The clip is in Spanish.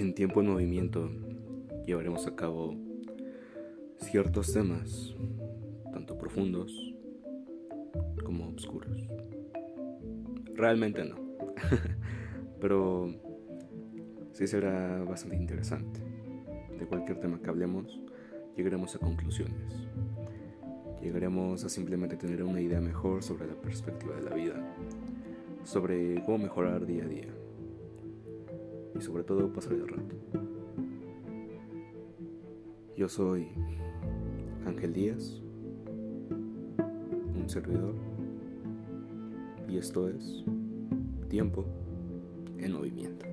En tiempo en movimiento llevaremos a cabo ciertos temas, tanto profundos como oscuros. Realmente no, pero sí será bastante interesante. De cualquier tema que hablemos, llegaremos a conclusiones. Llegaremos a simplemente tener una idea mejor sobre la perspectiva de la vida, sobre cómo mejorar día a día y sobre todo pasar el rato. Yo soy Ángel Díaz, un servidor, y esto es Tiempo en Movimiento.